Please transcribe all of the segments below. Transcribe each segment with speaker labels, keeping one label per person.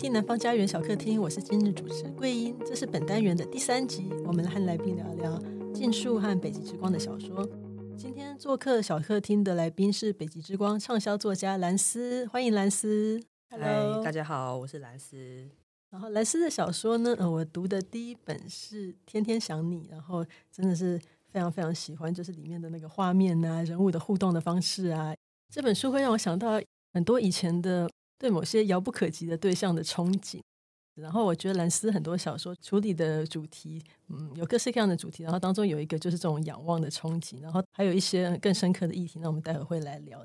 Speaker 1: 听南方家园小客厅，我是今日主持桂英，这是本单元的第三集，我们来和来宾聊聊《禁树》和《北极之光》的小说。今天做客小客厅的来宾是《北极之光》畅销作家兰斯，欢迎兰斯。
Speaker 2: Hello，大家好，我是兰斯。
Speaker 1: 然后兰斯的小说呢，呃，我读的第一本是《天天想你》，然后真的是非常非常喜欢，就是里面的那个画面啊，人物的互动的方式啊，这本书会让我想到很多以前的。对某些遥不可及的对象的憧憬，然后我觉得兰斯很多小说处理的主题，嗯，有各式各样的主题，然后当中有一个就是这种仰望的憧憬，然后还有一些更深刻的议题，那我们待会会来聊。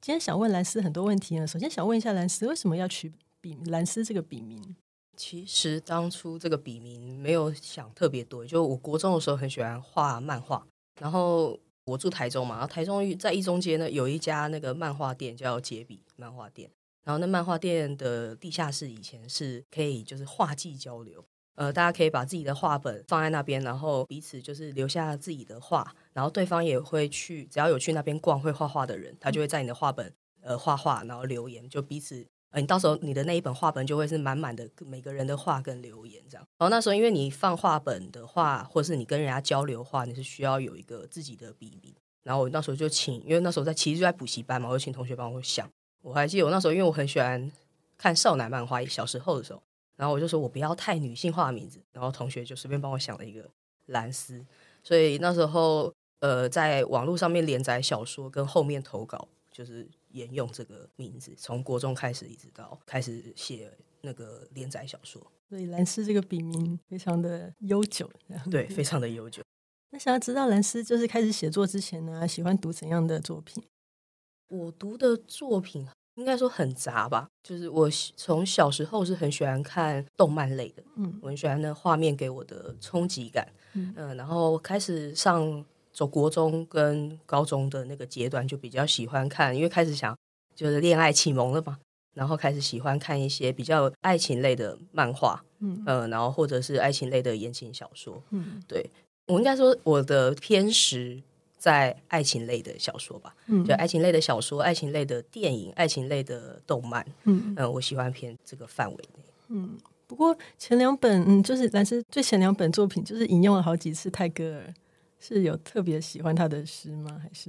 Speaker 1: 今天想问兰斯很多问题呢，首先想问一下兰斯，为什么要取笔兰斯这个笔名？
Speaker 2: 其实当初这个笔名没有想特别多，就我国中的时候很喜欢画漫画，然后我住台中嘛，然后台中在一中街呢有一家那个漫画店叫杰比漫画店。然后那漫画店的地下室以前是可以就是画技交流，呃，大家可以把自己的画本放在那边，然后彼此就是留下自己的画，然后对方也会去，只要有去那边逛会画画的人，他就会在你的画本呃画画，然后留言，就彼此呃，你到时候你的那一本画本就会是满满的每个人的画跟留言这样。然后那时候因为你放画本的话，或者是你跟人家交流的话，你是需要有一个自己的笔名，然后我那时候就请，因为那时候在其实就在补习班嘛，我就请同学帮我想。我还记得我那时候，因为我很喜欢看少男漫画，小时候的时候，然后我就说我不要太女性化的名字，然后同学就随便帮我想了一个兰斯，所以那时候呃，在网络上面连载小说跟后面投稿，就是沿用这个名字，从国中开始一直到开始写那个连载小说，
Speaker 1: 所以兰斯这个笔名非常的悠久，
Speaker 2: 对，非常的悠久。
Speaker 1: 那想要知道兰斯就是开始写作之前呢，喜欢读怎样的作品？
Speaker 2: 我读的作品应该说很杂吧，就是我从小时候是很喜欢看动漫类的，嗯，我很喜欢那画面给我的冲击感，嗯、呃，然后开始上走国中跟高中的那个阶段，就比较喜欢看，因为开始想就是恋爱启蒙了嘛，然后开始喜欢看一些比较爱情类的漫画，嗯，呃，然后或者是爱情类的言情小说，嗯，对，我应该说我的偏食。在爱情类的小说吧，嗯，就爱情类的小说、爱情类的电影、爱情类的动漫，嗯，嗯，我喜欢偏这个范围内。
Speaker 1: 嗯，不过前两本，嗯，就是但是最前两本作品，就是引用了好几次泰戈尔，是有特别喜欢他的诗吗？还是？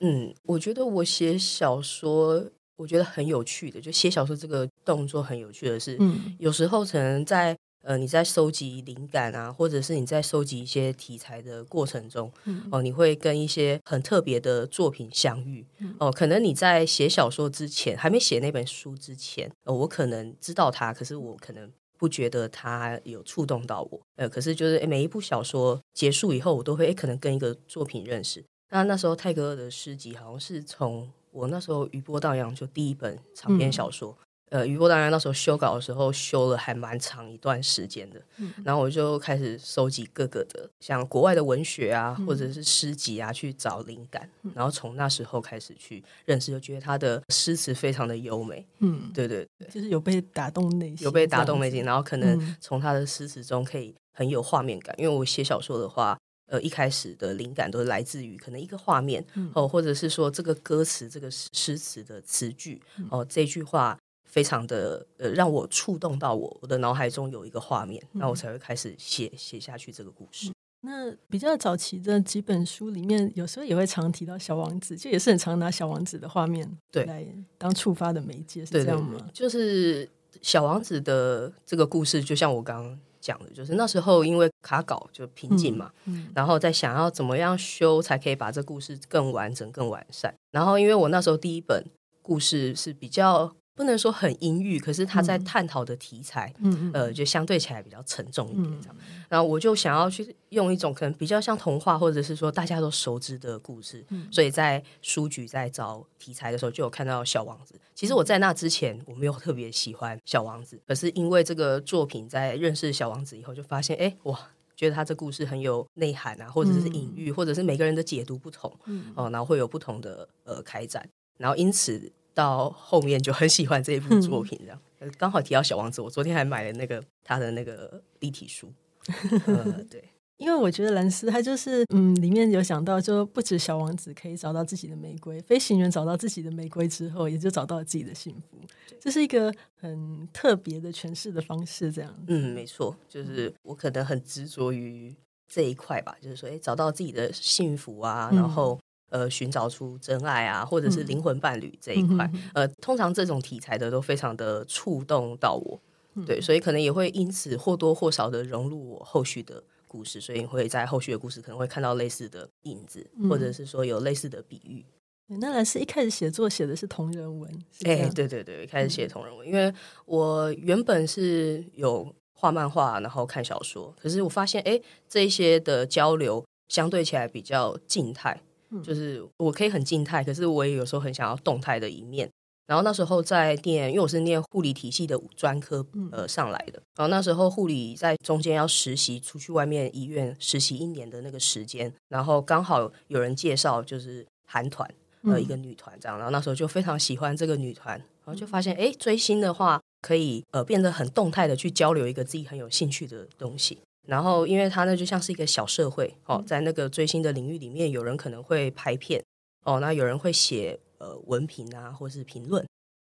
Speaker 2: 嗯，我觉得我写小说，我觉得很有趣的，就写小说这个动作很有趣的是，嗯，有时候可能在。呃，你在收集灵感啊，或者是你在收集一些题材的过程中，嗯、哦，你会跟一些很特别的作品相遇。嗯、哦，可能你在写小说之前，还没写那本书之前，呃，我可能知道它，可是我可能不觉得它有触动到我。呃，可是就是每一部小说结束以后，我都会可能跟一个作品认识。那那时候泰戈尔的诗集好像是从我那时候余波荡漾就第一本长篇小说。嗯呃，余波当然那时候修稿的时候修了还蛮长一段时间的，嗯、然后我就开始收集各个的，像国外的文学啊，嗯、或者是诗集啊，去找灵感，嗯、然后从那时候开始去认识，就觉得他的诗词非常的优美，嗯，对对对，
Speaker 1: 就是有被打动内心，
Speaker 2: 有被打动内心，然后可。能从他的诗词中可以很有画面感，嗯、因为我写小说的话，呃，一开始的灵感都是来自于可能一个画面，嗯、哦，或者是说这个歌词、这个诗词的词句，哦，这句话。非常的呃，让我触动到我，我的脑海中有一个画面，那、嗯、我才会开始写写下去这个故事。
Speaker 1: 那比较早期的几本书里面，有时候也会常提到小王子，就也是很常拿小王子的画面对来当触发的媒介，是这样吗？就是小王子的这个故事，就像我刚刚讲的，就是那时候因为卡稿就瓶颈嘛，嗯嗯、然后在想要怎么样修才可以把这故事更完整、更完善。然后因为我那时候第一本故事是比较。不能说很阴郁，可是他在探讨的题材，嗯、呃，就相对起来比较沉重一点。这样，嗯、然后我就想要去用一种可能比较像童话，或者是说大家都熟知的故事。嗯、所以在书局在找题材的时候，就有看到《小王子》。其实我在那之前我没有特别喜欢《小王子》，可是因为这个作品，在认识《小王子》以后，就发现，哎，哇，觉得他这故事很有内涵啊，或者是隐喻，嗯、或者是每个人的解读不同，嗯、哦，然后会有不同的呃开展，然后因此。到后面就很喜欢这一部作品，这样、嗯、刚好提到小王子，我昨天还买了那个他的那个立体书，呃、对，因为我觉得兰斯他就是，嗯，里面有想到，就不止小王子可以找到自己的玫瑰，飞行员找到自己的玫瑰之后，也就找到了自己的幸福。这是一个很特别的诠释的方式，这样。
Speaker 2: 嗯，没错，就是我可能很执着于这一块吧，就是说，哎，找到自己的幸福啊，然后呃，寻找出真爱啊，或者是灵魂伴侣这一块，嗯、呃，通常这种题材的都非常的触动到我，对，所以可能也会因此或多或少的融入我后续的。故事，所以会在后续的故事可能会看到类似的影子，嗯、或者是说有类似的比喻。
Speaker 1: 那老师一开始写作写的是同人文，
Speaker 2: 哎、欸，对对对，一开始写同人文，嗯、因为我原本是有画漫画，然后看小说，可是我发现，哎，这一些的交流相对起来比较静态，嗯、就是我可以很静态，可是我也有时候很想要动态的一面。然后那时候在念，因为我是念护理体系的专科呃上来的。然后那时候护理在中间要实习，出去外面医院实习一年的那个时间，然后刚好有人介绍就是韩团呃一个女团这样，然后那时候就非常喜欢这个女团，然后就发现哎追星的话可以呃变得很动态的去交流一个自己很有兴趣的东西。然后因为它呢就像是一个小社会哦，在那个追星的领域里面，有人可能会拍片哦，那有人会写。呃，文评啊，或是评论，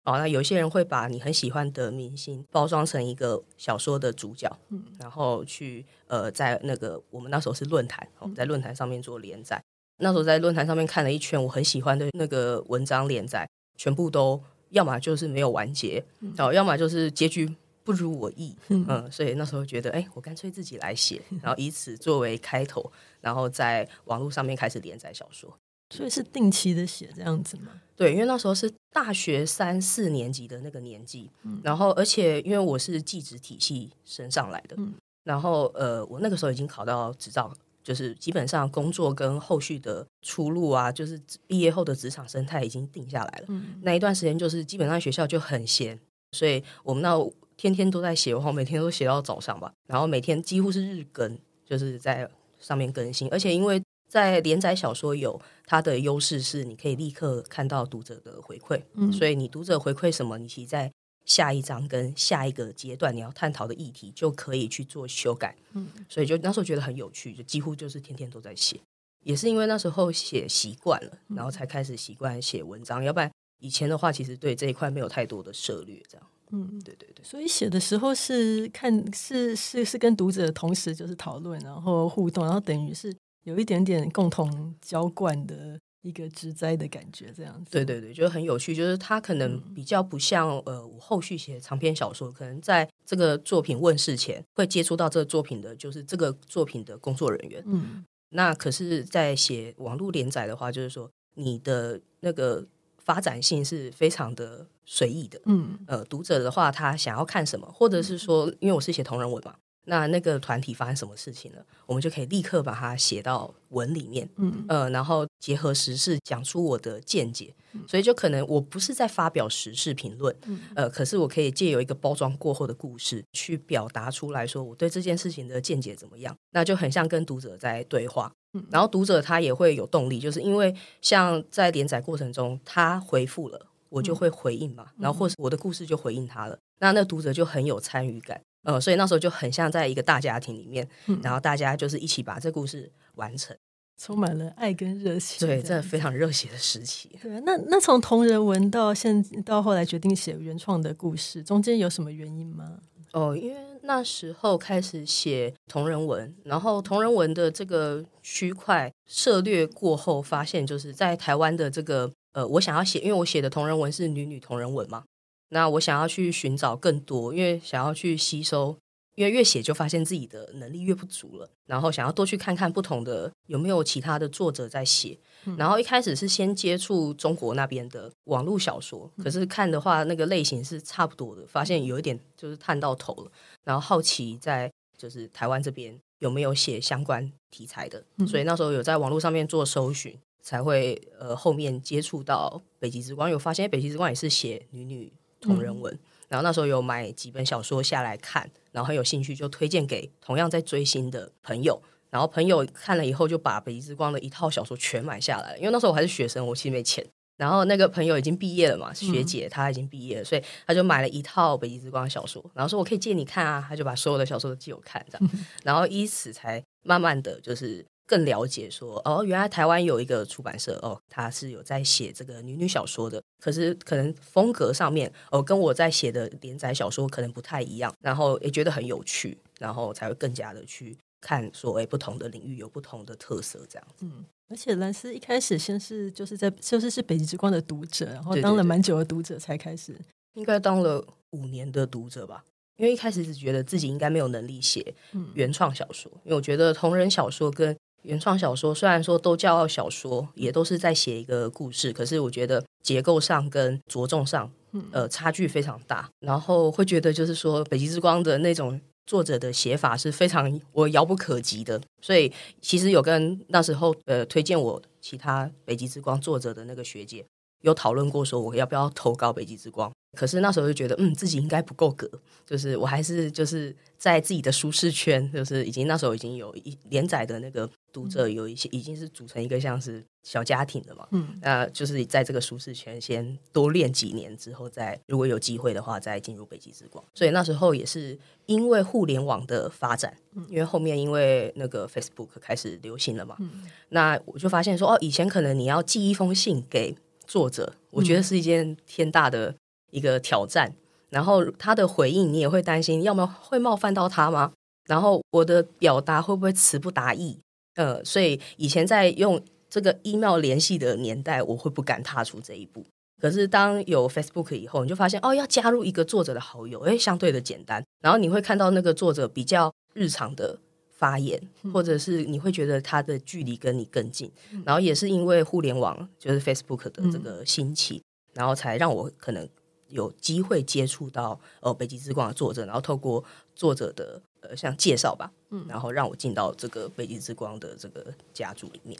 Speaker 2: 哦，那有些人会把你很喜欢的明星包装成一个小说的主角，嗯，然后去呃，在那个我们那时候是论坛，我们在论坛上面做连载。嗯、那时候在论坛上面看了一圈，我很喜欢的那个文章连载，全部都要么就是没有完结，嗯、哦，要么就是结局不如我意，嗯，嗯，所以那时候觉得，哎，我干脆自己来写，然后以此作为开头，然后在网络上面开始连载小说。
Speaker 1: 所以是定期的写这样子吗？
Speaker 2: 对，因为那时候是大学三四年级的那个年纪，嗯，然后而且因为我是技职体系升上来的，嗯，然后呃，我那个时候已经考到执照，就是基本上工作跟后续的出路啊，就是毕业后的职场生态已经定下来了。嗯，那一段时间就是基本上学校就很闲，所以我们那天天都在写，然后每天都写到早上吧，然后每天几乎是日更，就是在上面更新，而且因为。在连载小说有它的优势是，你可以立刻看到读者的回馈，嗯，所以你读者回馈什么，你其实在下一章跟下一个阶段你要探讨的议题就可以去做修改，嗯，所以就那时候觉得很有趣，就几乎就是天天都在写，也是因为那时候写习惯了，然后才开始习惯写文章，要不然以前的话，其实对这一块没有太多的涉略，这样，嗯，对对对，
Speaker 1: 所以写的时候是看是是是跟读者同时就是讨论，然后互动，然后等于是。有一点点共同浇灌的一个植栽的感觉，这样子。
Speaker 2: 对对对，觉得很有趣。就是他可能比较不像、嗯、呃，我后续写长篇小说，可能在这个作品问世前会接触到这个作品的，就是这个作品的工作人员。嗯，那可是，在写网络连载的话，就是说你的那个发展性是非常的随意的。嗯，呃，读者的话，他想要看什么，或者是说，因为我是写同人文嘛。那那个团体发生什么事情了，我们就可以立刻把它写到文里面，嗯呃，然后结合时事讲出我的见解，嗯、所以就可能我不是在发表时事评论，嗯、呃，可是我可以借由一个包装过后的故事去表达出来说我对这件事情的见解怎么样，那就很像跟读者在对话，嗯、然后读者他也会有动力，就是因为像在连载过程中他回复了，我就会回应嘛，嗯、然后或是我的故事就回应他了，那那读者就很有参与感。呃，所以那时候就很像在一个大家庭里面，嗯、然后大家就是一起把这故事完成，
Speaker 1: 充满了爱跟热情。
Speaker 2: 对，真的非常热血的时期。
Speaker 1: 对，那那从同人文到现到后来决定写原创的故事，中间有什么原因吗？
Speaker 2: 哦，因为那时候开始写同人文，然后同人文的这个区块涉略过后，发现就是在台湾的这个呃，我想要写，因为我写的同人文是女女同人文嘛。那我想要去寻找更多，因为想要去吸收，因为越写就发现自己的能力越不足了。然后想要多去看看不同的有没有其他的作者在写。嗯、然后一开始是先接触中国那边的网络小说，可是看的话那个类型是差不多的，发现有一点就是探到头了。然后好奇在就是台湾这边有没有写相关题材的，嗯、所以那时候有在网络上面做搜寻，才会呃后面接触到北极之光，有发现北极之光也是写女女。同人文，然后那时候有买几本小说下来看，然后很有兴趣，就推荐给同样在追星的朋友。然后朋友看了以后，就把《北极之光》的一套小说全买下来。因为那时候我还是学生，我其实没钱。然后那个朋友已经毕业了嘛，学姐她已经毕业了，嗯、所以她就买了一套北极之光的小说，然后说我可以借你看啊，她就把所有的小说都借我看，这样，嗯、然后以此才慢慢的就是更了解说，哦，原来台湾有一个出版社，哦，他是有在写这个女女小说的，可是可能风格上面，哦，跟我在写的连载小说可能不太一样，然后也觉得很有趣，然后才会更加的去看说，哎，不同的领域有不同的特色，这样子。嗯而且兰斯一开始先是就是在就是是北极之光的读者，然后当了蛮久的读者才开始，应该当了五年的读者吧。因为一开始只觉得自己应该没有能力写原创小说，嗯、因为我觉得同人小说跟原创小说虽然说都叫小说，也都是在写一个故事，可是我觉得结构上跟着重上，呃，差距非常大。然后会觉得就是说北极之光的那种。作者的写法是非常我遥不可及的，所以其实有跟那时候呃推荐我其他北极之光作者的那个学姐有讨论过，说我要不要投稿北极之光。可是那时候就觉得，嗯，自己应该不够格，就是我还是就是在自己的舒适圈，就是已经那时候已经有一连载的那个读者有一些已经是组成一个像是小家庭的嘛，嗯，那就是在这个舒适圈先多练几年之后，再如果有机会的话，再进入北极之光。所以那时候也是因为互联网的发展，因为后面因为那个 Facebook 开始流行了嘛，嗯，那我就发现说，哦，以前可能你要寄一封信给作者，我觉得是一件天大的。一个挑战，然后他的回应你也会担心，要么会冒犯到他吗？然后我的表达会不会词不达意？呃，所以以前在用这个 email 联系的年代，我会不敢踏出这一步。可是当有 Facebook 以后，你就发现哦，要加入一个作者的好友，诶，相对的简单。然后你会看到那个作者比较日常的发言，或者是你会觉得他的距离跟你更近。然后也是因为互联网，就是 Facebook 的这个兴起，然后才让我可能。有机会接触到呃北极之光的作者，然后透过作者的呃像介绍吧，嗯，然后让我进到这个北极之光的这个家族里面。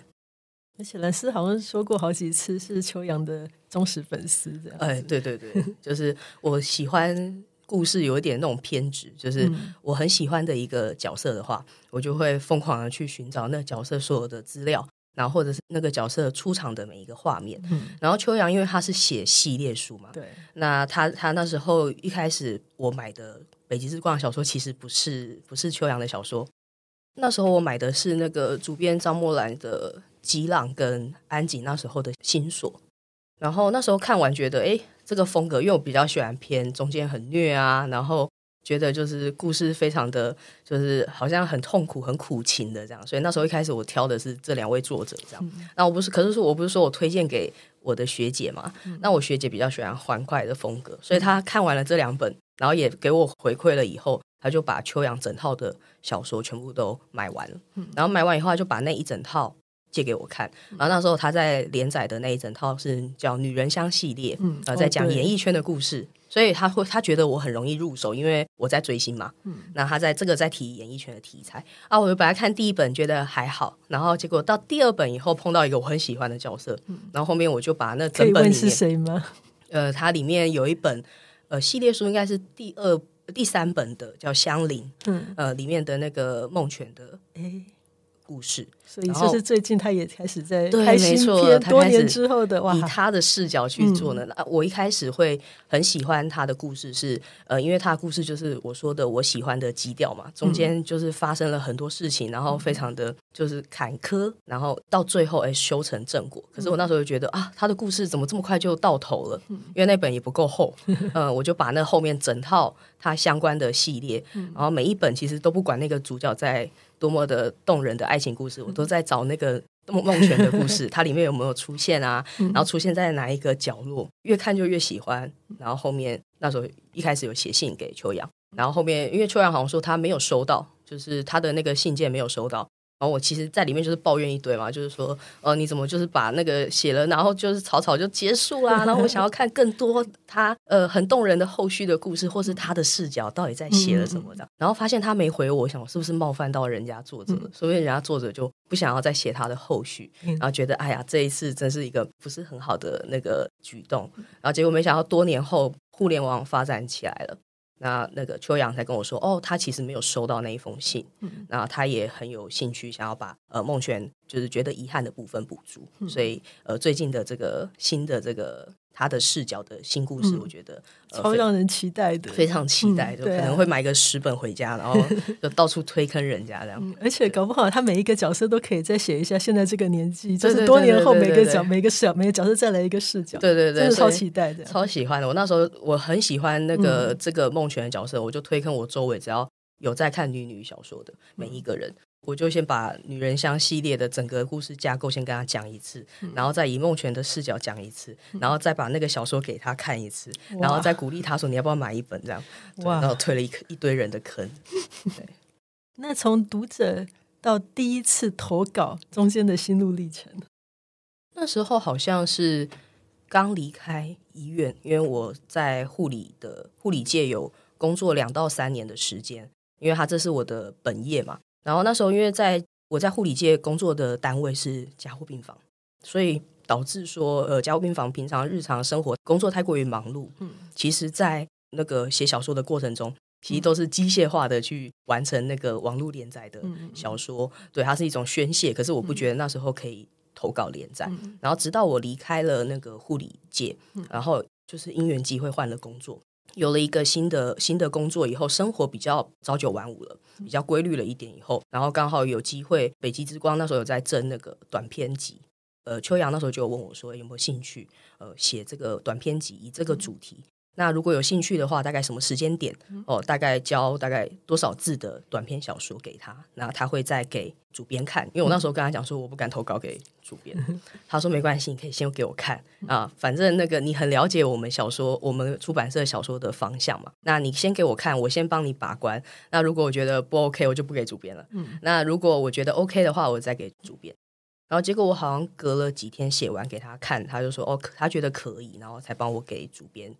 Speaker 2: 而且兰斯好像说过好几次是秋阳的忠实粉丝，这样。哎，对对对，就是我喜欢故事有一点那种偏执，就是我很喜欢的一个角色的话，我就会疯狂的去寻找那角色所有的资料。然后或者是那个角色出场的每一个画面，嗯、然后秋阳因为他是写系列书嘛，对，那他他那时候一开始我买的北极之光小说其实不是不是秋阳的小说，那时候我买的是那个主编张墨兰的《激浪》跟安吉那时候的新锁，然后那时候看完觉得，哎，这个风格，因为我比较喜欢偏中间很虐啊，然后。觉得就是故事非常的，就是好像很痛苦、很苦情的这样，所以那时候一开始我挑的是这两位作者这样。那我不是，可是说我不是说我推荐给我的学姐嘛？那我学姐比较喜欢欢快的风格，所以她看完了这两本，然后也给我回馈了以后，她就把秋阳整套的小说全部都买完了。然后买完以后，她就把那一整套借给我看。然后那时候她在连载的那一整套是叫《女人香》系列，呃，在讲演艺圈的故事。所以他会，他觉得我很容易入手，因为我在追星嘛。嗯，那他在这个在提演艺圈的题材啊，我就本来看第一本觉得还好，然后结果到第二本以后碰到一个我很喜欢的角色，嗯，然后后面我就把那整本里面
Speaker 1: 是谁吗？
Speaker 2: 呃，它里面有一本呃系列书，应该是第二、第三本的，叫《香菱》。嗯，呃，里面的那个梦泉的诶故事。
Speaker 1: 所以就是最近他也开始在拍新片，多年之后的哇，
Speaker 2: 以他的视角去做呢。嗯、我一开始会很喜欢他的故事是，是呃，因为他的故事就是我说的我喜欢的基调嘛，中间就是发生了很多事情，然后非常的就是坎坷，然后到最后哎修成正果。可是我那时候就觉得啊，他的故事怎么这么快就到头了？因为那本也不够厚，嗯、呃，我就把那后面整套他相关的系列，然后每一本其实都不管那个主角在多么的动人的爱情故事，我都。在找那个梦梦 泉的故事，它里面有没有出现啊？然后出现在哪一个角落？越看就越喜欢。然后后面那时候一开始有写信给秋阳，然后后面因为秋阳好像说他没有收到，就是他的那个信件没有收到。然后我其实，在里面就是抱怨一堆嘛，就是说，呃，你怎么就是把那个写了，然后就是草草就结束啦？然后我想要看更多他呃很动人的后续的故事，或是他的视角到底在写了什么的。然后发现他没回我，我想我是不是冒犯到人家作者了？所以人家作者就不想要再写他的后续，然后觉得哎呀，这一次真是一个不是很好的那个举动。然后结果没想到多年后互联网发展起来了。那那个秋阳才跟我说，哦，他其实没有收到那一封信，嗯，那他也很有兴趣想要把呃孟璇就是觉得遗憾的部分补足，嗯、所以呃最近的这个新的这个。他的视角的新故事，我觉得、
Speaker 1: 嗯、超让人期待的，
Speaker 2: 非常期待，就可能会买个十本回家，然后 就到处推坑人家这样、
Speaker 1: 嗯。而且搞不好他每一个角色都可以再写一下，现在这个年纪，就是多年后每个角每个角每个角色再来一个视角。
Speaker 2: 对对对，
Speaker 1: 真的超期待的，
Speaker 2: 超喜欢的。我那时候我很喜欢那个、嗯、这个梦泉的角色，我就推坑我周围只要有在看女女小说的每一个人。嗯我就先把《女人香》系列的整个故事架构先跟他讲一次，嗯、然后再以梦泉的视角讲一次，嗯、然后再把那个小说给他看一次，嗯、然后再鼓励他说：“你要不要买一本？”这样，哇然后推了一一堆人的坑。对
Speaker 1: 那从读者到第一次投稿中间的心路历程，
Speaker 2: 那时候好像是刚离开医院，因为我在护理的护理界有工作两到三年的时间，因为他这是我的本业嘛。然后那时候，因为在我在护理界工作的单位是加护病房，所以导致说，呃，加护病房平常日常生活工作太过于忙碌。嗯，其实，在那个写小说的过程中，其实都是机械化的去完成那个网络连载的小说。嗯、对，它是一种宣泄。可是我不觉得那时候可以投稿连载。嗯、然后直到我离开了那个护理界，然后就是因缘机会换了工作。有了一个新的新的工作以后，生活比较朝九晚五了，比较规律了一点以后，然后刚好有机会，北极之光那时候有在征那个短篇集，呃，秋阳那时候就有问我说有没有兴趣，呃，写这个短篇集以这个主题。那如果有兴趣的话，大概什么时间点？哦，大概交大概多少字的短篇小说给他，然后他会再给主编看。因为我那时候跟他讲说，我不敢投稿给主编。他说没关系，你可以先给我看啊，反正那个你很了解我们小说，我们出版社小说的方向嘛。那你先给我看，我先帮你把关。那如果我觉得不 OK，我就不给主编了。嗯那如果我觉得 OK 的话，我再给主编。然后结果我好像隔了几天写完给他看，他就说哦，他觉得可以，然后才帮我给主编，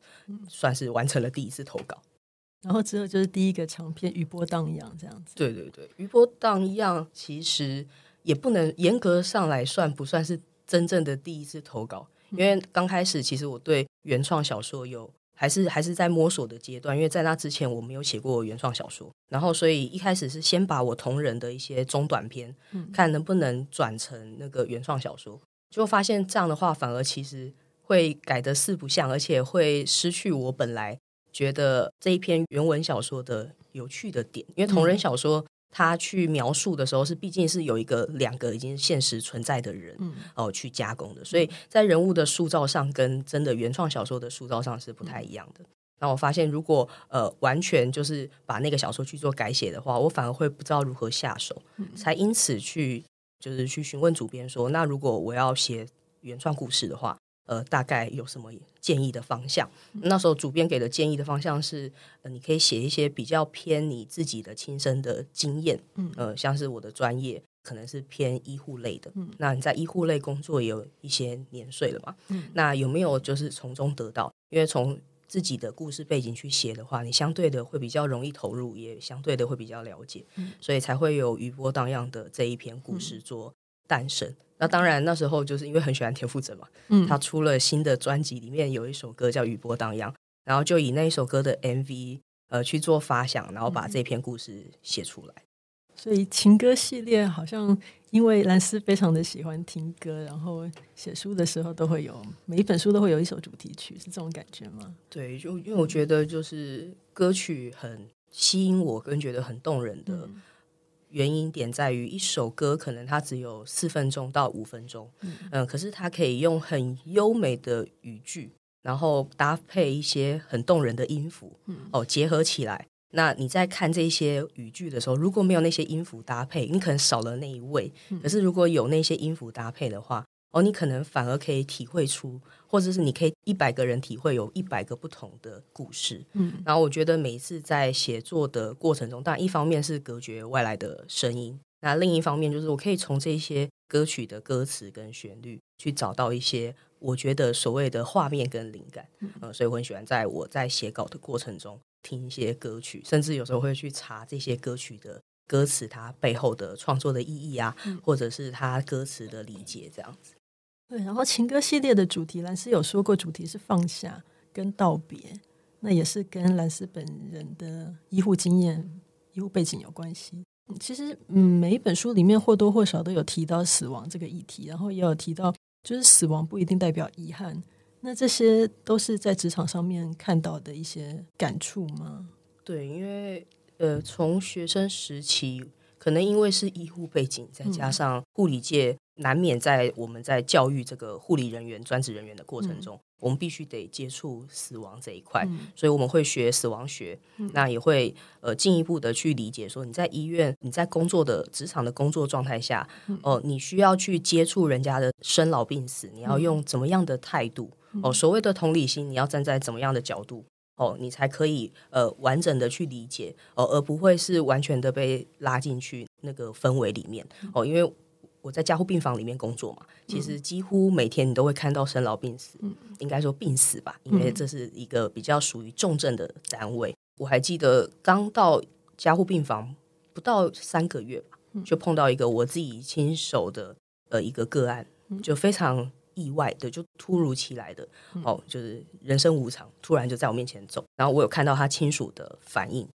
Speaker 2: 算是完成了第一次投稿。
Speaker 1: 然后之后就是第一个长篇《余波荡漾》这样子。
Speaker 2: 对对对，《余波荡漾》其实也不能严格上来算不算是真正的第一次投稿，因为刚开始其实我对原创小说有。还是还是在摸索的阶段，因为在那之前我没有写过原创小说，然后所以一开始是先把我同人的一些中短篇，嗯、看能不能转成那个原创小说，就发现这样的话反而其实会改得四不像，而且会失去我本来觉得这一篇原文小说的有趣的点，因为同人小说。嗯他去描述的时候，是毕竟是有一个两个已经现实存在的人，嗯、哦，去加工的，所以在人物的塑造上，跟真的原创小说的塑造上是不太一样的。那、嗯、我发现，如果呃完全就是把那个小说去做改写的话，我反而会不知道如何下手，嗯、才因此去就是去询问主编说，那如果我要写原创故事的话。呃，大概有什么建议的方向？那时候主编给的建议的方向是，呃，你可以写一些比较偏你自己的亲身的经验，嗯，呃，像是我的专业可能是偏医护类的，嗯，那你在医护类工作也有一些年岁了嘛，嗯，那有没有就是从中得到？因为从自己的故事背景去写的话，你相对的会比较容易投入，也相对的会比较了解，嗯，所以才会有余波荡漾的这一篇故事做诞生。那当然，那时候就是因为很喜欢田馥甄嘛，嗯，他出了新的专辑，里面有一首歌叫《余波荡漾》，然后就以那一首歌的 MV 呃去做发想，然后把这篇故事写出来。
Speaker 1: 所以情歌系列好像因为兰斯非常的喜欢听歌，然后写书的时候都会有每一本书都会有一首主题曲，是这种感觉吗？
Speaker 2: 对，就因为我觉得就是歌曲很吸引我，跟觉得很动人的。嗯原因点在于一首歌可能它只有四分钟到五分钟，嗯，嗯，可是它可以用很优美的语句，然后搭配一些很动人的音符，嗯，哦，结合起来。那你在看这些语句的时候，如果没有那些音符搭配，你可能少了那一位。可是如果有那些音符搭配的话，哦，你可能反而可以体会出，或者是你可以一百个人体会有一百个不同的故事。嗯，然后我觉得每一次在写作的过程中，当然一方面是隔绝外来的声音，那另一方面就是我可以从这些歌曲的歌词跟旋律去找到一些我觉得所谓的画面跟灵感。嗯，呃，所以我很喜欢在我在写稿的过程中听一些歌曲，甚至有时候会去查这些歌曲的歌词，它背后的创作的意义啊，或者是它歌词的理解这样子。
Speaker 1: 对，然后情歌系列的主题，兰斯有说过，主题是放下跟道别。那也是跟兰斯本人的医护经验、医护背景有关系。其实，嗯，每一本书里面或多或少都有提到死亡这个议题，然后也有提到，就是死亡不一定代表遗憾。那这些都是在职场上面看到的一些感触吗？
Speaker 2: 对，因为呃，从学生时期，可能因为是医护背景，再加上护理界难免在我们在教育这个护理人员、专职人员的过程中。嗯我们必须得接触死亡这一块，嗯、所以我们会学死亡学，嗯、那也会呃进一步的去理解说，你在医院你在工作的职场的工作状态下，哦、你需要去接触人家的生老病死，你要用怎么样的态度？哦、呃，所谓的同理心，你要站在怎么样的角度？哦、呃，你才可以呃完整的去理解，哦、呃，而不会是完全的被拉进去那个氛围里面。哦、呃，因为。我在加护病房里面工作嘛，其实几乎每天你都会看到生老病死，嗯、应该说病死吧，因为这是一个比较属于重症的单位。我还记得刚到加护病房不到三个月吧，就碰到一个我自己亲手的呃一个个案，就非常意外的，就突如其来的哦，就是人生无常，突然就在我面前走，然后我有看到他亲属的反应。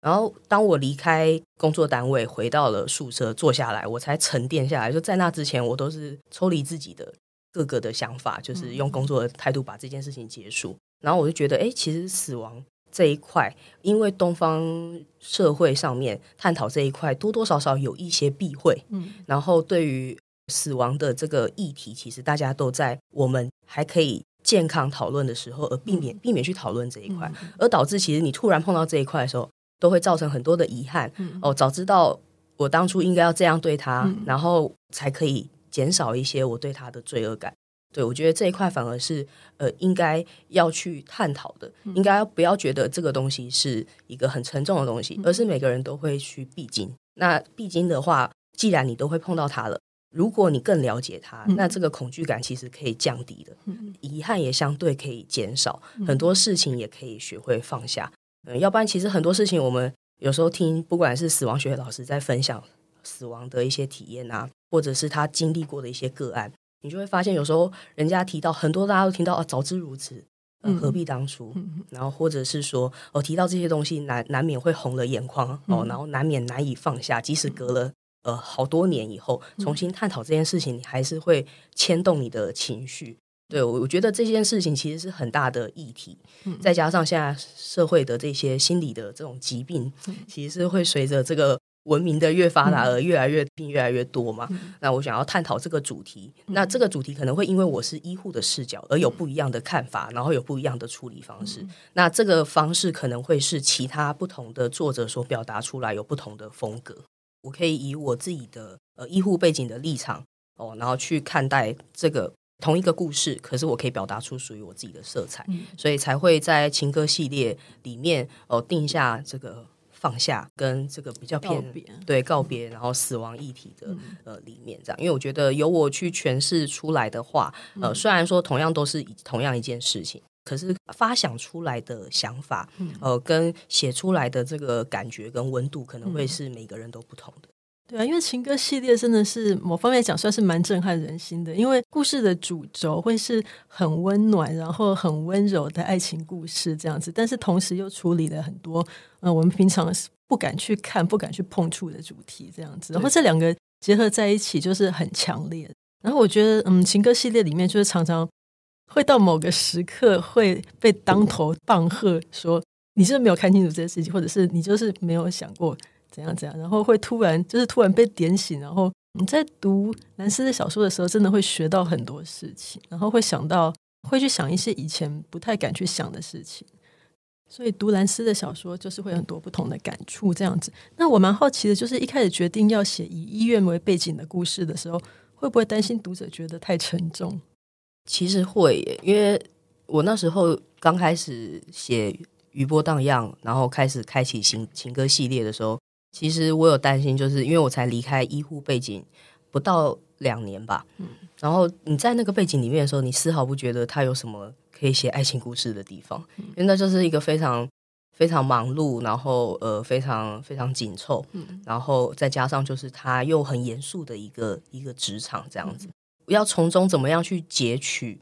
Speaker 2: 然后，当我离开工作单位，回到了宿舍坐下来，我才沉淀下来。就在那之前，我都是抽离自己的各个的想法，就是用工作的态度把这件事情结束。然后我就觉得，哎，其实死亡这一块，因为东方社会上面探讨这一块，多多少少有一些避讳。嗯，然后对于死亡的这个议题，其实大家都在我们还可以健康讨论的时候，而避免避免去讨论这一块，而导致其实你突然碰到这一块的时候。都会造成很多的遗憾。嗯、哦，早知道我当初应该要这样对他，嗯、然后才可以减少一些我对他的罪恶感。对，我觉得这一块反而是呃应该要去探讨的，嗯、应该不要觉得这个东西是一个很沉重的东西，嗯、而是每个人都会去必经。那必经的话，既然你都会碰到它了，如果你更了解他，嗯、那这个恐惧感其实可以降低的，嗯、遗憾也相对可以减少，嗯、很多事情也可以学会放下。嗯，要不然其实很多事情，我们有时候听，不管是死亡学老师在分享死亡的一些体验啊，或者是他经历过的一些个案，你就会发现，有时候人家提到很多，大家都听到啊，早知如此，呃，何必当初？嗯、然后或者是说，哦，提到这些东西难难免会红了眼眶哦，然后难免难以放下，即使隔了呃好多年以后，重新探讨这件事情，你还是会牵动你的情绪。对，我我觉得这件事情其实是很大的议题，嗯、再加上现在社会的这些心理的这种疾病，嗯、其实是会随着这个文明的越发达而越来越病越来越多嘛。嗯、那我想要探讨这个主题，嗯、那这个主题可能会因为我是医护的视角而有不一样的看法，嗯、然后有不一样的处理方式。嗯、那这个方式可能会是其他不同的作者所表达出来有不同的风格。我可以以我自己的呃医护背景的立场哦，然后去看待这个。同一个故事，可是我可以表达出属于我自己的色彩，嗯、所以才会在情歌系列里面哦定下这个放下跟这个比较偏对告别，然后死亡议题的、嗯、呃里面这样，因为我觉得由我去诠释出来的话，呃虽然说同样都是同样一件事情，可是发想出来的想法，嗯、呃跟写出来的这个感觉跟温度，可能会是每个人都不同的。
Speaker 1: 对啊，因为情歌系列真的是某方面讲算是蛮震撼人心的，因为故事的主轴会是很温暖，然后很温柔的爱情故事这样子，但是同时又处理了很多呃我们平常不敢去看、不敢去碰触的主题这样子，然后这两个结合在一起就是很强烈。然后我觉得，嗯，情歌系列里面就是常常会到某个时刻会被当头棒喝，说你是不是没有看清楚这件事情，或者是你就是没有想过。怎样怎样，然后会突然就是突然被点醒，然后你在读兰斯的小说的时候，真的会学到很多事情，然后会想到会去想一些以前不太敢去想的事情，所以读兰斯的小说就是会有很多不同的感触这样子。那我蛮好奇的，就是一开始决定要写以医院为背景的故事的时候，会不会担心读者觉得太沉重？
Speaker 2: 其实会耶，因为我那时候刚开始写余波荡漾，然后开始开启情情歌系列的时候。其实我有担心，就是因为我才离开医护背景不到两年吧，嗯，然后你在那个背景里面的时候，你丝毫不觉得他有什么可以写爱情故事的地方，嗯，因为那就是一个非常非常忙碌，然后呃非常非常紧凑，嗯，然后再加上就是他又很严肃的一个一个职场这样子，嗯，要从中怎么样去截取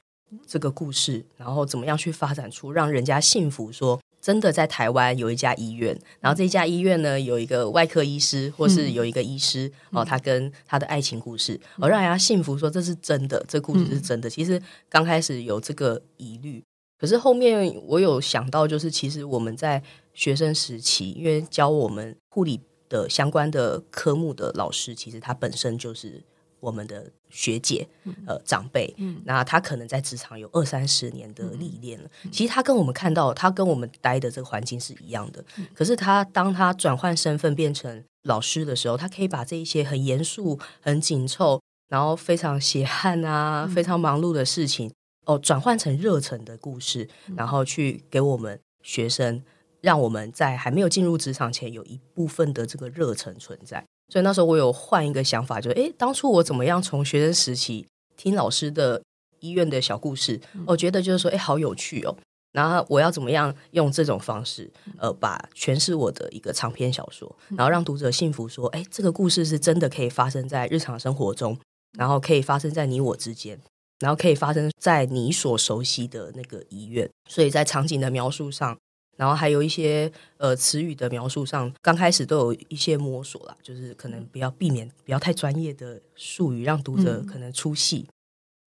Speaker 2: 这个故事，然后怎么样去发展出让人家信服说真的在台湾有一家医院，然后这家医院呢有一个外科医师，或是有一个医师、嗯、哦，他跟他的爱情故事，而、让人家信服说这是真的，这故事是真的。嗯、其实刚开始有这个疑虑，可是后面我有想到，就是其实我们在学生时期，因为教我们护理的相关的科目的老师，其实他本身就是。我们的学姐，呃，长辈，嗯，那他可能在职场有二三十年的历练了。嗯、其实他跟我们看到，他跟我们待的这个环境是一样的。嗯、可是他当他转换身份变成老师的时候，他可以把这一些很严肃、很紧凑，然后非常血汗啊、嗯、非常忙碌的事情，哦，转换成热忱的故事，嗯、然后去给我们学生，让我们在还没有进入职场前，有一部分的这个热忱存在。所以那时候我有换一个想法，就是诶，当初我怎么样从学生时期听老师的医院的小故事，我觉得就是说，诶，好有趣哦。然后我要怎么样用这种方式，呃，把诠释我的一个长篇小说，然后让读者信服说，哎，这个故事是真的可以发生在日常生活中，然后可以发生在你我之间，然后可以发生在你所熟悉的那个医院。所以在场景的描述上。然后还有一些呃词语的描述上，刚开始都有一些摸索啦，就是可能不要避免不要太专业的术语，让读者可能出戏。嗯、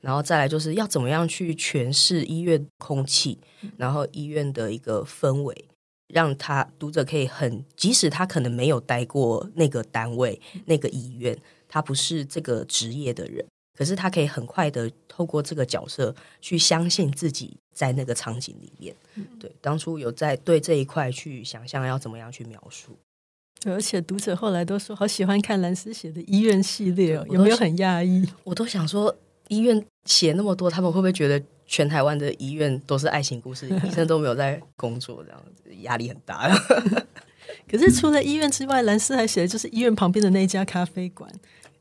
Speaker 2: 然后再来就是要怎么样去诠释医院空气，然后医院的一个氛围，让他读者可以很，即使他可能没有待过那个单位、那个医院，他不是这个职业的人。可是他可以很快的透过这个角色去相信自己在那个场景里面。嗯、对，当初有在对这一块去想象要怎么样去描述。
Speaker 1: 而且读者后来都说好喜欢看兰斯写的医院系列哦，有没有很压抑？
Speaker 2: 我都想说，医院写那么多，他们会不会觉得全台湾的医院都是爱情故事，医生都没有在工作，这样子压力很大。
Speaker 1: 可是除了医院之外，兰斯还写的就是医院旁边的那家咖啡馆。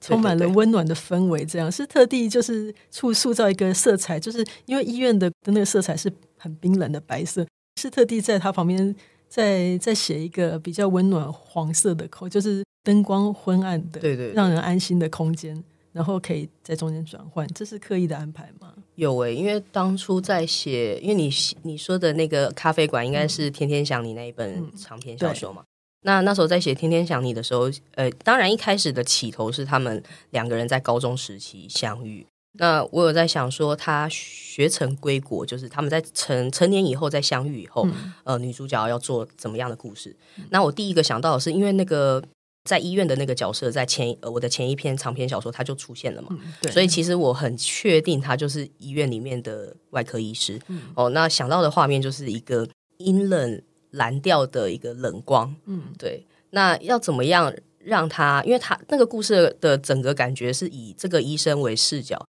Speaker 1: 充满了温暖的氛围，这样是特地就是塑塑造一个色彩，就是因为医院的的那个色彩是很冰冷的白色，是特地在它旁边再再写一个比较温暖黄色的口，就是灯光昏暗的，
Speaker 2: 对对，
Speaker 1: 让人安心的空间，然后可以在中间转换，这是刻意的安排吗？
Speaker 2: 有诶、欸，因为当初在写，因为你你说的那个咖啡馆应该是天天想你那一本长篇小说嘛。嗯那那时候在写《天天想你》的时候，呃，当然一开始的起头是他们两个人在高中时期相遇。那我有在想说，他学成归国，就是他们在成成年以后再相遇以后，嗯、呃，女主角要做怎么样的故事？嗯、那我第一个想到的是，因为那个在医院的那个角色，在前呃我的前一篇长篇小说他就出现了嘛，嗯、对，所以其实我很确定他就是医院里面的外科医师。嗯、哦，那想到的画面就是一个阴冷。蓝调的一个冷光，嗯，对。那要怎么样让他？因为他那个故事的整个感觉是以这个医生为视角，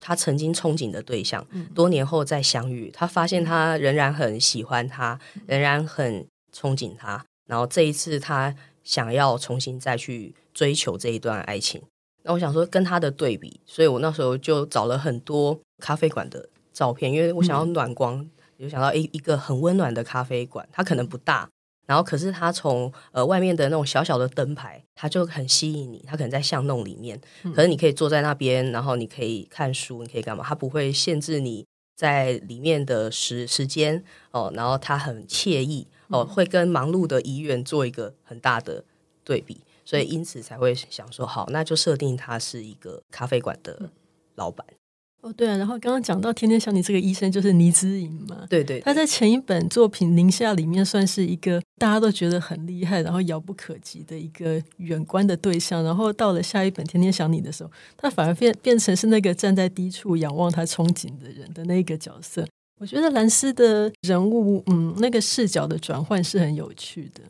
Speaker 2: 他曾经憧憬的对象，嗯、多年后再相遇，他发现他仍然很喜欢他，仍然很憧憬他。然后这一次他想要重新再去追求这一段爱情。那我想说跟他的对比，所以我那时候就找了很多咖啡馆的照片，因为我想要暖光。嗯就想到一一个很温暖的咖啡馆，它可能不大，然后可是它从呃外面的那种小小的灯牌，它就很吸引你。它可能在巷弄里面，可是你可以坐在那边，然后你可以看书，你可以干嘛？它不会限制你在里面的时时间哦。然后它很惬意哦，会跟忙碌的医院做一个很大的对比，所以因此才会想说，好，那就设定它是一个咖啡馆的老板。
Speaker 1: 哦，对啊，然后刚刚讲到天天想你这个医生就是倪之颖嘛，
Speaker 2: 对，对对，
Speaker 1: 他在前一本作品《宁夏》里面算是一个大家都觉得很厉害，然后遥不可及的一个远观的对象，然后到了下一本《天天想你》的时候，他反而变变成是那个站在低处仰望他憧憬的人的那个角色。我觉得兰斯的人物，嗯，那个视角的转换是很有趣的。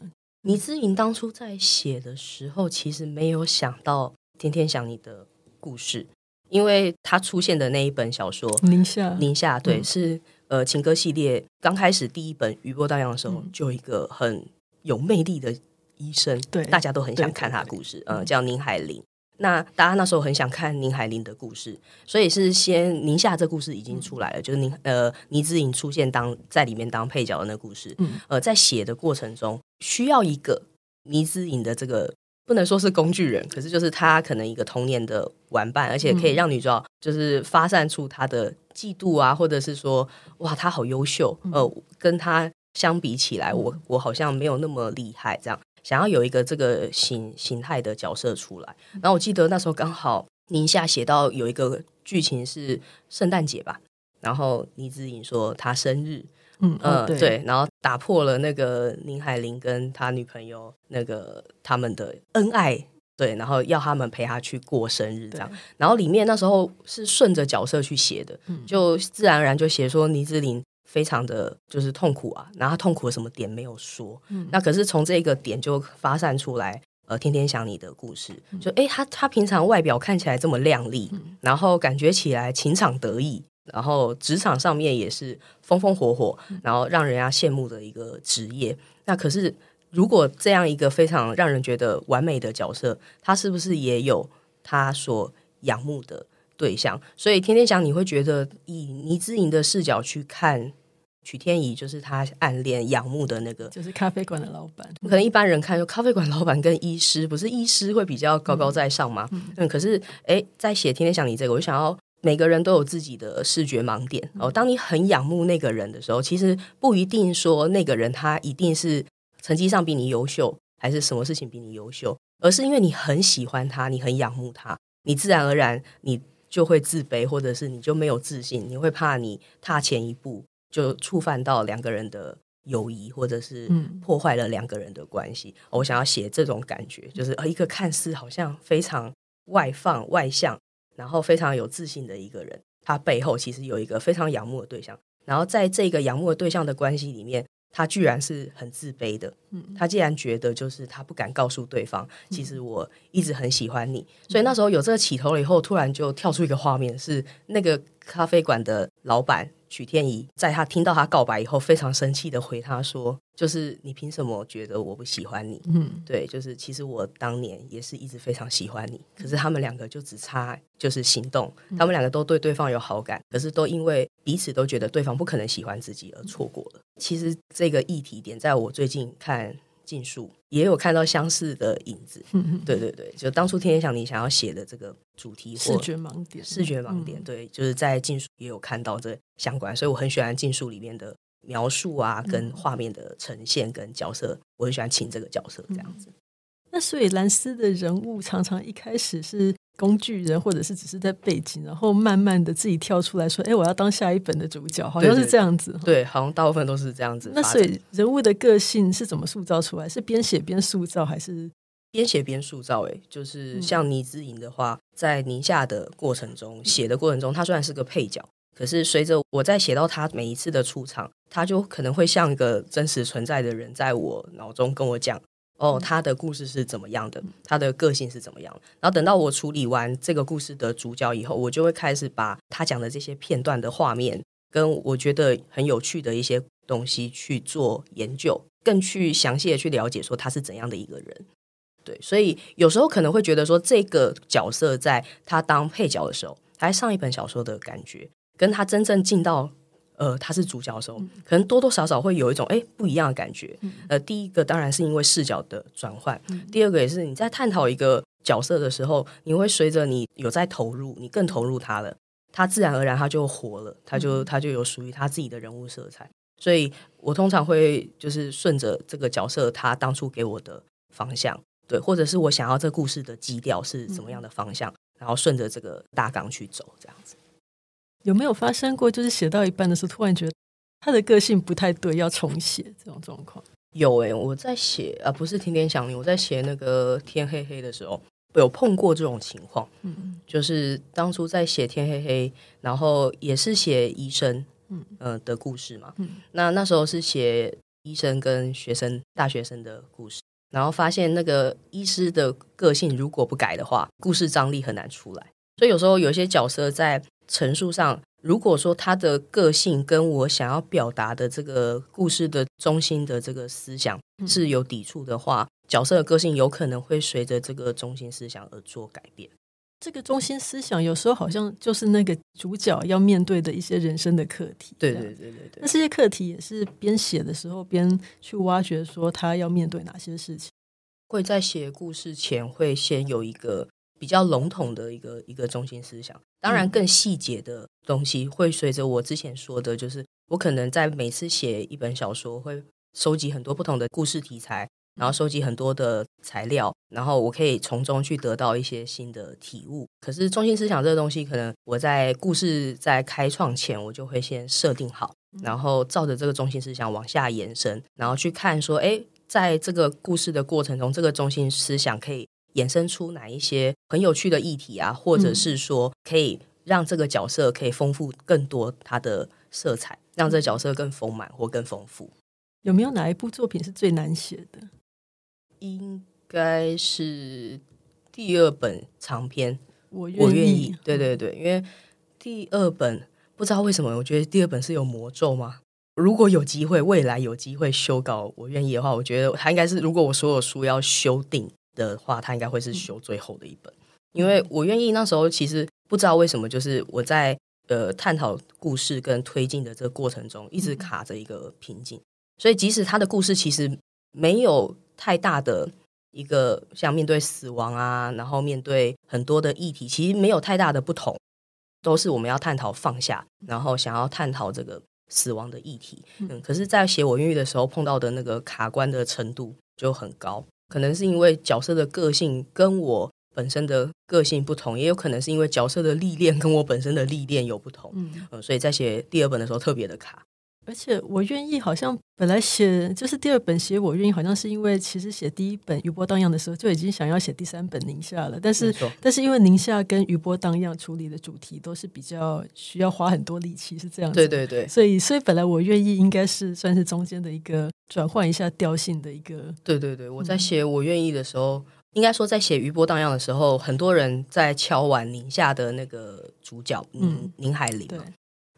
Speaker 2: 倪之颖当初在写的时候，其实没有想到天天想你的故事。因为他出现的那一本小说《
Speaker 1: 宁夏》，
Speaker 2: 宁夏对，嗯、是呃情歌系列刚开始第一本余波荡漾的时候，嗯、就有一个很有魅力的医生，对，大家都很想看他的故事，嗯、呃，叫宁海林。那大家那时候很想看宁海林的故事，所以是先宁夏这故事已经出来了，嗯、就是宁呃倪之颖出现当在里面当配角的那个故事，嗯，呃，在写的过程中需要一个倪之颖的这个。不能说是工具人，可是就是他可能一个童年的玩伴，而且可以让女主角就是发散出她的嫉妒啊，或者是说哇，他好优秀，呃，跟他相比起来，我我好像没有那么厉害，这样。想要有一个这个形形态的角色出来。然后我记得那时候刚好宁夏写到有一个剧情是圣诞节吧，然后倪子颖说她生日，
Speaker 1: 嗯对，
Speaker 2: 对，然后打破了那个林海林跟他女朋友那个他们的恩爱。对，然后要他们陪他去过生日，这样。然后里面那时候是顺着角色去写的，嗯、就自然而然就写说倪志林非常的就是痛苦啊，然后他痛苦的什么点没有说。嗯、那可是从这个点就发散出来，呃，天天想你的故事。就哎，他他平常外表看起来这么靓丽，嗯、然后感觉起来情场得意，然后职场上面也是风风火火，然后让人家羡慕的一个职业。那可是。如果这样一个非常让人觉得完美的角色，他是不是也有他所仰慕的对象？所以天天想你会觉得以倪之莹的视角去看曲天宜，就是他暗恋仰慕的那个，
Speaker 1: 就是咖啡馆的老板。
Speaker 2: 可能一般人看，就咖啡馆老板跟医师，不是医师会比较高高在上吗？嗯，嗯，可是哎，在写天天想你这个，我就想要每个人都有自己的视觉盲点哦。当你很仰慕那个人的时候，其实不一定说那个人他一定是。成绩上比你优秀，还是什么事情比你优秀？而是因为你很喜欢他，你很仰慕他，你自然而然你就会自卑，或者是你就没有自信，你会怕你踏前一步就触犯到两个人的友谊，或者是破坏了两个人的关系。嗯、我想要写这种感觉，就是一个看似好像非常外放、外向，然后非常有自信的一个人，他背后其实有一个非常仰慕的对象，然后在这个仰慕的对象的关系里面。他居然是很自卑的，他竟然觉得就是他不敢告诉对方，其实我一直很喜欢你，所以那时候有这个起头了以后，突然就跳出一个画面，是那个咖啡馆的老板。曲天宜在他听到他告白以后，非常生气的回他说：“就是你凭什么觉得我不喜欢你？嗯，对，就是其实我当年也是一直非常喜欢你，可是他们两个就只差就是行动，他们两个都对对方有好感，可是都因为彼此都觉得对方不可能喜欢自己而错过了。其实这个议题点，在我最近看。”禁术也有看到相似的影子，对对对，就当初天天想你想要写的这个主题，
Speaker 1: 视觉盲点，
Speaker 2: 视觉盲点，对，就是在禁书也有看到这相关，所以我很喜欢禁书里面的描述啊，跟画面的呈现，跟角色，我很喜欢请这个角色这样子。
Speaker 1: 那所以兰斯的人物常常一开始是工具人，或者是只是在背景，然后慢慢的自己跳出来说：“哎，我要当下一本的主角。”好像是这样子。
Speaker 2: 对，好像大部分都是这样子。
Speaker 1: 那所以人物的个性是怎么塑造出来？是边写边塑造，还是
Speaker 2: 边写边塑造？哎，就是像倪之莹的话，在宁夏的过程中写的过程中，他虽然是个配角，可是随着我在写到他每一次的出场，他就可能会像一个真实存在的人，在我脑中跟我讲。哦，他的故事是怎么样的？他的个性是怎么样？然后等到我处理完这个故事的主角以后，我就会开始把他讲的这些片段的画面，跟我觉得很有趣的一些东西去做研究，更去详细的去了解说他是怎样的一个人。对，所以有时候可能会觉得说，这个角色在他当配角的时候，还上一本小说的感觉，跟他真正进到。呃，他是主角的时候，可能多多少少会有一种哎不一样的感觉。呃，第一个当然是因为视角的转换，第二个也是你在探讨一个角色的时候，你会随着你有在投入，你更投入他了，他自然而然他就活了，他就他就有属于他自己的人物色彩。所以我通常会就是顺着这个角色他当初给我的方向，对，或者是我想要这故事的基调是怎么样的方向，然后顺着这个大纲去走，这样子。
Speaker 1: 有没有发生过，就是写到一半的时候，突然觉得他的个性不太对，要重写这种状况？
Speaker 2: 有诶、欸，我在写啊，不是天天想你，我在写那个天黑黑的时候，有碰过这种情况。嗯嗯，就是当初在写天黑黑，然后也是写医生，嗯呃的故事嘛。嗯，那那时候是写医生跟学生、大学生的故事，然后发现那个医师的个性如果不改的话，故事张力很难出来。所以有时候有些角色在陈述上，如果说他的个性跟我想要表达的这个故事的中心的这个思想是有抵触的话，嗯、角色的个性有可能会随着这个中心思想而做改变。
Speaker 1: 这个中心思想有时候好像就是那个主角要面对的一些人生的课题。
Speaker 2: 对对对对对。
Speaker 1: 那这些课题也是边写的时候边去挖掘，说他要面对哪些事情。
Speaker 2: 会在写故事前会先有一个。比较笼统的一个一个中心思想，当然更细节的东西会随着我之前说的，就是我可能在每次写一本小说，会收集很多不同的故事题材，然后收集很多的材料，然后我可以从中去得到一些新的体悟。可是中心思想这个东西，可能我在故事在开创前，我就会先设定好，然后照着这个中心思想往下延伸，然后去看说，哎，在这个故事的过程中，这个中心思想可以衍生出哪一些很有趣的议题啊，或者是说可以让这个角色可以丰富更多它的色彩，让这个角色更丰满或更丰富。
Speaker 1: 有没有哪一部作品是最难写的？
Speaker 2: 应该是第二本长篇，我愿意。对对对，因为第二本不知道为什么，我觉得第二本是有魔咒吗？如果有机会，未来有机会修稿，我愿意的话，我觉得它应该是，如果我所有书要修订的话，它应该会是修最后的一本。因为我愿意那时候其实不知道为什么，就是我在呃探讨故事跟推进的这个过程中，一直卡着一个瓶颈。所以即使他的故事其实没有。太大的一个像面对死亡啊，然后面对很多的议题，其实没有太大的不同，都是我们要探讨放下，然后想要探讨这个死亡的议题。嗯，可是，在写我愿意的时候碰到的那个卡关的程度就很高，可能是因为角色的个性跟我本身的个性不同，也有可能是因为角色的历练跟我本身的历练有不同。嗯，嗯，所以在写第二本的时候特别的卡。
Speaker 1: 而且我愿意，好像本来写就是第二本写我愿意，好像是因为其实写第一本余波荡漾的时候就已经想要写第三本宁夏了，但是但是因为宁夏跟余波荡漾处理的主题都是比较需要花很多力气，是这样子。
Speaker 2: 对对对，
Speaker 1: 所以所以本来我愿意应该是算是中间的一个转换一下调性的一个。
Speaker 2: 对对对，我在写我愿意的时候，嗯、应该说在写余波荡漾的时候，很多人在敲碗宁夏的那个主角，嗯，宁海林。对。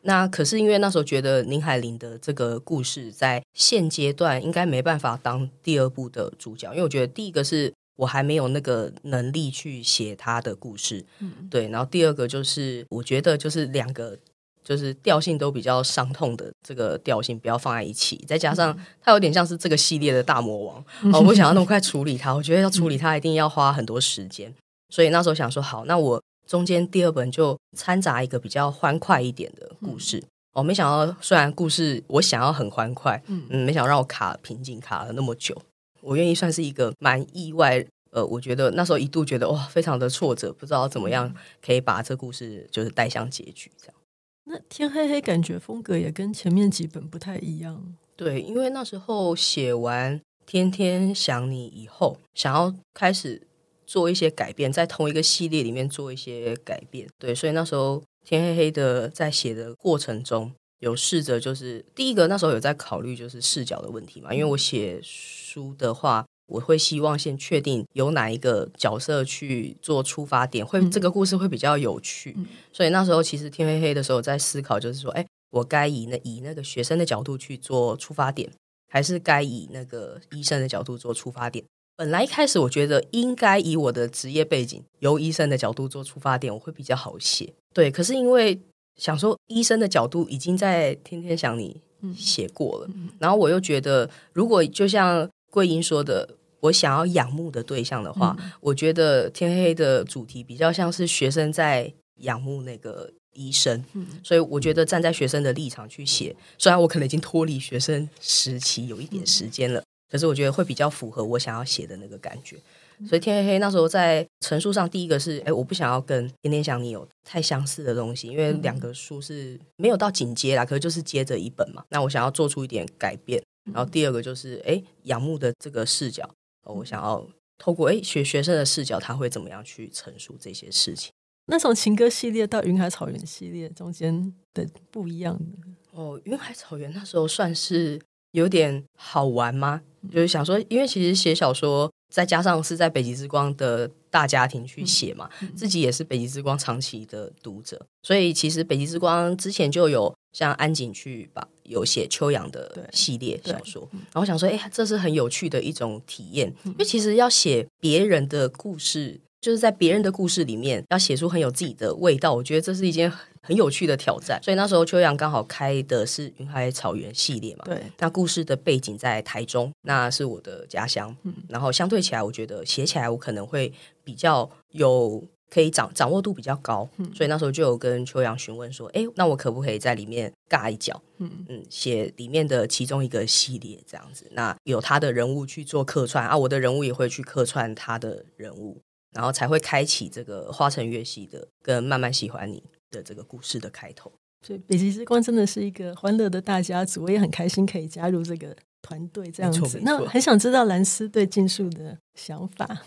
Speaker 2: 那可是因为那时候觉得宁海林的这个故事在现阶段应该没办法当第二部的主角，因为我觉得第一个是我还没有那个能力去写他的故事，嗯，对。然后第二个就是我觉得就是两个就是调性都比较伤痛的这个调性不要放在一起，再加上他有点像是这个系列的大魔王，嗯，哦，我想要那么快处理他，我觉得要处理他一定要花很多时间，所以那时候想说好，那我。中间第二本就掺杂一个比较欢快一点的故事，嗯、哦，没想到虽然故事我想要很欢快，嗯，嗯，没想到让我卡瓶颈卡了那么久。我愿意算是一个蛮意外，呃，我觉得那时候一度觉得哇，非常的挫折，不知道怎么样可以把这故事就是带向结局这样。
Speaker 1: 那天黑黑感觉风格也跟前面几本不太一样，
Speaker 2: 对，因为那时候写完天天想你以后，想要开始。做一些改变，在同一个系列里面做一些改变，对，所以那时候天黑黑的在写的过程中，有试着就是第一个那时候有在考虑就是视角的问题嘛，因为我写书的话，我会希望先确定有哪一个角色去做出发点，会这个故事会比较有趣，嗯，所以那时候其实天黑黑的时候在思考，就是说，哎，我该以那以那个学生的角度去做出发点，还是该以那个医生的角度做出发点？本来一开始我觉得应该以我的职业背景，由医生的角度做出发点，我会比较好写。对，可是因为想说医生的角度已经在天天想你写过了，嗯，然后我又觉得如果就像桂英说的，我想要仰慕的对象的话，嗯，我觉得天黑的主题比较像是学生在仰慕那个医生，嗯，所以我觉得站在学生的立场去写，虽然我可能已经脱离学生时期有一点时间了。嗯可是我觉得会比较符合我想要写的那个感觉，所以天黑黑那时候在陈述上，第一个是，哎，我不想要跟天天想你有太相似的东西，因为两个书是没有到紧接啦，可是就是接着一本嘛。那我想要做出一点改变。然后第二个就是，哎，仰慕的这个视角，我想要透过哎学学生的视角，他会怎么样去陈述这些事情？
Speaker 1: 那从情歌系列到云海草原系列中间的不一样的
Speaker 2: 哦，云海草原那时候算是有点好玩吗？就是想说，因为其实写小说，再加上是在北极之光的大家庭去写嘛，嗯嗯、自己也是北极之光长期的读者，所以其实北极之光之前就有像安井去吧有写秋阳的系列小说，然后想说，哎，这是很有趣的一种体验，因为其实要写别人的故事。就是在别人的故事里面要写出很有自己的味道，我觉得这是一件很有趣的挑战。所以那时候秋阳刚好开的是云海草原系列嘛，对，那故事的背景在台中，那是我的家乡，嗯，然后相对起来，我觉得写起来我可能会比较有可以掌掌握度比较高，嗯所以那时候就有跟秋阳询问说，哎，那我可不可以在里面尬一脚？嗯嗯，写里面的其中一个系列这样子，那有他的人物去做客串啊，我的人物也会去客串他的人物，然后才会开启这个花城月系的跟慢慢喜欢你的这个故事的开头。
Speaker 1: 所以北极之光真的是一个欢乐的大家族，我也很开心可以加入这个团队这样子。那很想知道兰斯对竞速的想法。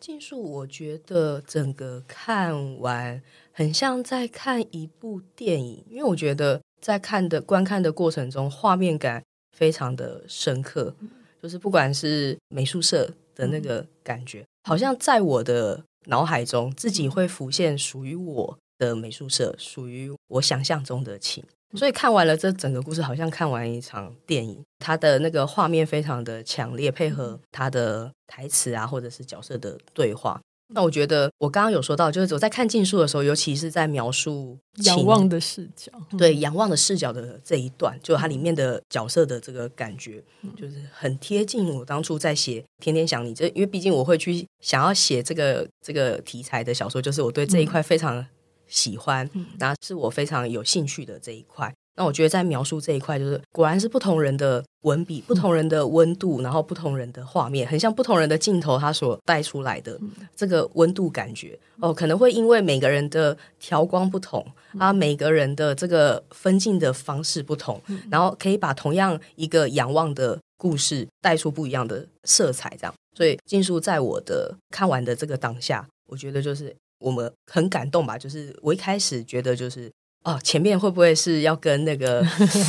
Speaker 2: 竞速，我觉得整个看完很像在看一部电影，因为我觉得在看的观看的过程中，画面感非常的深刻，就是不管是美术社的那个感觉，好像在我的脑海中自己会浮现属于我的美术社，属于我想象中的情。所以看完了这整个故事，好像看完一场电影。它的那个画面非常的强烈，配合它的台词啊，或者是角色的对话。那我觉得我刚刚有说到，就是我在看禁书的时候，尤其是在描述
Speaker 1: 仰望的视角，
Speaker 2: 对仰望的视角的这一段，就它里面的角色的这个感觉，就是很贴近我当初在写《天天想你》这，因为毕竟我会去想要写这个这个题材的小说，就是我对这一块非常。喜欢，然后是我非常有兴趣的这一块。那我觉得在描述这一块，就是果然是不同人的文笔、不同人的温度，然后不同人的画面，很像不同人的镜头，它所带出来的这个温度感觉哦，可能会因为每个人的调光不同啊，每个人的这个分镜的方式不同，然后可以把同样一个仰望的故事带出不一样的色彩，这样。所以尽数在我的看完的这个当下，我觉得就是。我们很感动吧，就是我一开始觉得就是哦，前面会不会是要跟那个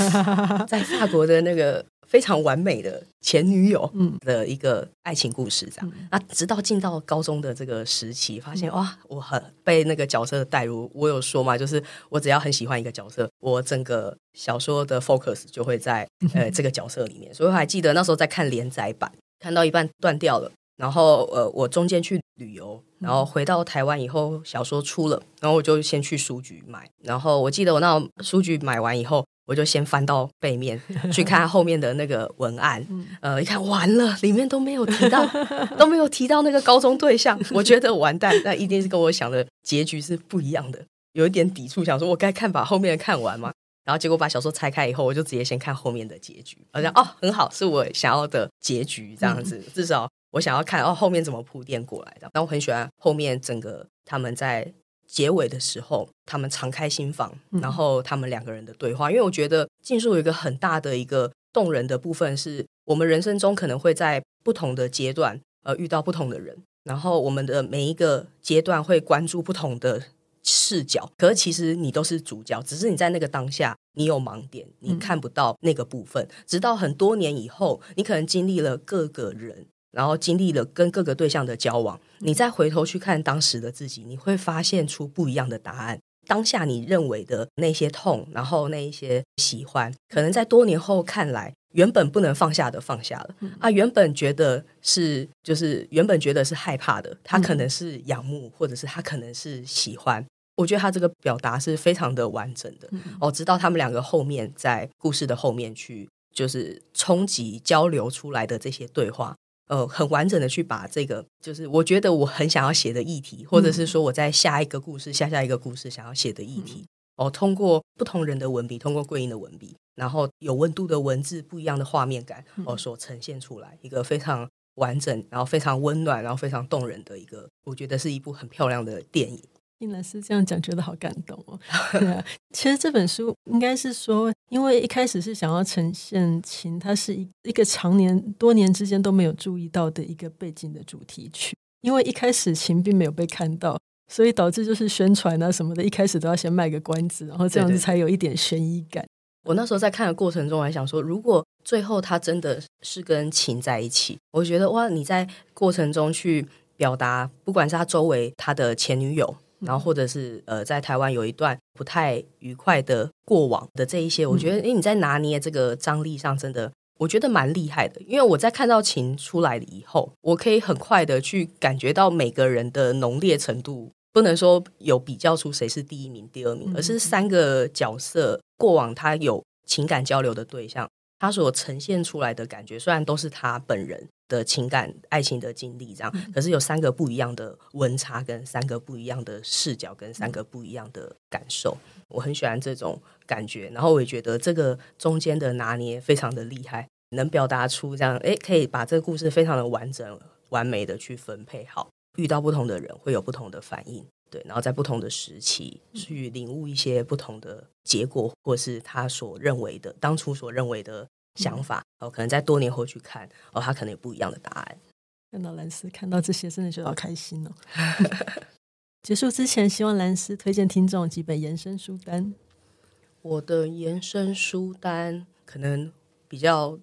Speaker 2: 在法国的那个非常完美的前女友的一个爱情故事这样？那、嗯、直到进到高中的这个时期，发现哇，我很被那个角色带入。我有说嘛，就是我只要很喜欢一个角色，我整个小说的 focus 就会在呃 这个角色里面。所以我还记得那时候在看连载版，看到一半断掉了。然后呃，我中间去旅游，然后回到台湾以后，小说出了，然后我就先去书局买。然后我记得我那书局买完以后，我就先翻到背面去看后面的那个文案。呃，一看完了，里面都没有提到，都没有提到那个高中对象。我觉得完蛋，那一定是跟我想的结局是不一样的，有一点抵触，想说我该看把后面的看完吗？然后结果把小说拆开以后，我就直接先看后面的结局。好像哦，很好，是我想要的结局，这样子至少。我想要看哦，后面怎么铺垫过来的？但我很喜欢后面整个他们在结尾的时候，他们敞开心房，然后他们两个人的对话。因为我觉得竞速有一个很大的一个动人的部分，是我们人生中可能会在不同的阶段呃遇到不同的人，然后我们的每一个阶段会关注不同的视角。可是其实你都是主角，只是你在那个当下你有盲点，你看不到那个部分。直到很多年以后，你可能经历了各个人。然后经历了跟各个对象的交往，你再回头去看当时的自己，你会发现出不一样的答案。当下你认为的那些痛，然后那一些喜欢，可能在多年后看来，原本不能放下的放下了啊，原本觉得是就是原本觉得是害怕的，他可能是仰慕，或者是他可能是喜欢。我觉得他这个表达是非常的完整的哦，直到他们两个后面在故事的后面去，就是冲击交流出来的这些对话。呃，很完整的去把这个，就是我觉得我很想要写的议题，或者是说我在下一个故事、下下一个故事想要写的议题，哦，通过不同人的文笔，通过桂英的文笔，然后有温度的文字，不一样的画面感，哦，所呈现出来一个非常完整，然后非常温暖，然后非常动人的一个，我觉得是一部很漂亮的电影。
Speaker 1: 听兰斯这样讲，觉得好感动哦。对啊，其实这本书应该是说，因为一开始是想要呈现琴，它是一一个常年多年之间都没有注意到的一个背景的主题曲。因为一开始琴并没有被看到，所以导致就是宣传啊什么的，一开始都要先卖个关子，然后这样子才有一点悬疑感。
Speaker 2: 我那时候在看的过程中，还想说，如果最后他真的是跟琴在一起，我觉得哇，你在过程中去表达，不管是他周围他的前女友。然后，或者是呃，在台湾有一段不太愉快的过往的这一些，我觉得，诶，你在拿捏这个张力上，真的，我觉得蛮厉害的。因为我在看到琴出来了以后，我可以很快的去感觉到每个人的浓烈程度，不能说有比较出谁是第一名、第二名，而是三个角色过往他有情感交流的对象，他所呈现出来的感觉，虽然都是他本人，的情感、爱情的经历，这样。可是有三个不一样的温差，跟三个不一样的视角，跟三个不一样的感受。我很喜欢这种感觉，然后我也觉得这个中间的拿捏非常的厉害，能表达出这样，诶，可以把这个故事非常的完整、完美的去分配好。遇到不同的人会有不同的反应，对，然后在不同的时期去领悟一些不同的结果，或是他所认为的当初所认为的。想法哦，可能在多年后去看哦，他可能有不一样的答案。
Speaker 1: 看到兰斯看到这些，真的觉得好开心哦。结束之前，希望兰斯推荐听众几本延伸书单。
Speaker 2: 我的延伸书单可能比较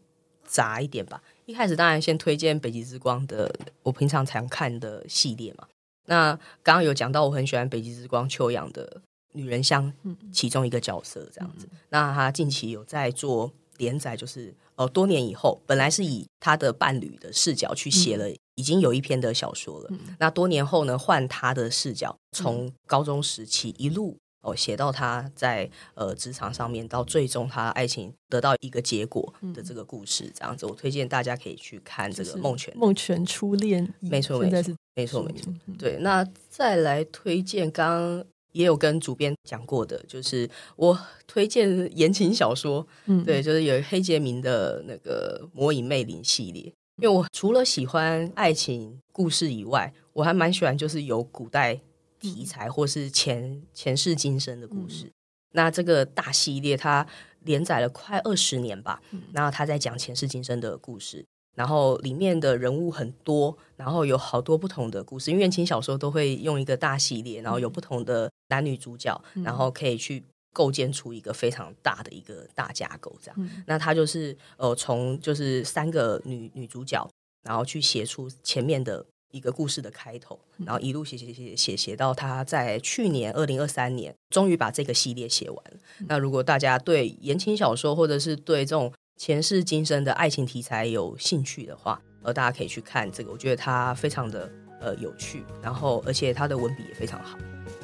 Speaker 2: 杂一点吧。一开始当然先推荐《北极之光》的，我平常常看的系列嘛。那刚刚有讲到，我很喜欢《北极之光》秋阳的女人像其中一个角色这样子。嗯、那他近期有在做。连载就是呃，多年以后，本来是以他的伴侣的视角去写了，已经有一篇的小说了。嗯、那多年后呢，换他的视角，从高中时期一路哦写到他在呃职场上面，到最终他爱情得到一个结果的这个故事，这样子，我推荐大家可以去看这个《梦泉》。
Speaker 1: 梦泉初恋，
Speaker 2: 没错，没错，没错，没错。对，那再来推荐刚。也有跟主编讲过的，就是我推荐言情小说，嗯，对，就是有黑杰明的那个《魔影魅灵》系列。因为我除了喜欢爱情故事以外，我还蛮喜欢就是有古代题材或是前前世今生的故事。嗯、那这个大系列它连载了快二十年吧，然后他在讲前世今生的故事。然后里面的人物很多，然后有好多不同的故事。因为言情小说都会用一个大系列，然后有不同的男女主角，嗯、然后可以去构建出一个非常大的一个大架构。这样，嗯、那他就是呃，从就是三个女女主角，然后去写出前面的一个故事的开头，然后一路写写写写写到他在去年二零二三年终于把这个系列写完。嗯、那如果大家对言情小说或者是对这种前世今生的爱情题材有兴趣的话，大家可以去看这个我觉得它非常的呃有趣然后而且它的文笔也非常好。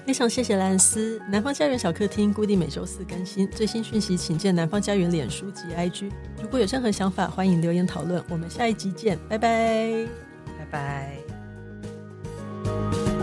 Speaker 1: 非常谢谢兰斯南方家园小客厅固定每周四更新最新讯息请见南方家园脸书及 ig 如果有任何想法欢迎留言讨论我们下一集见拜拜。
Speaker 2: 拜拜。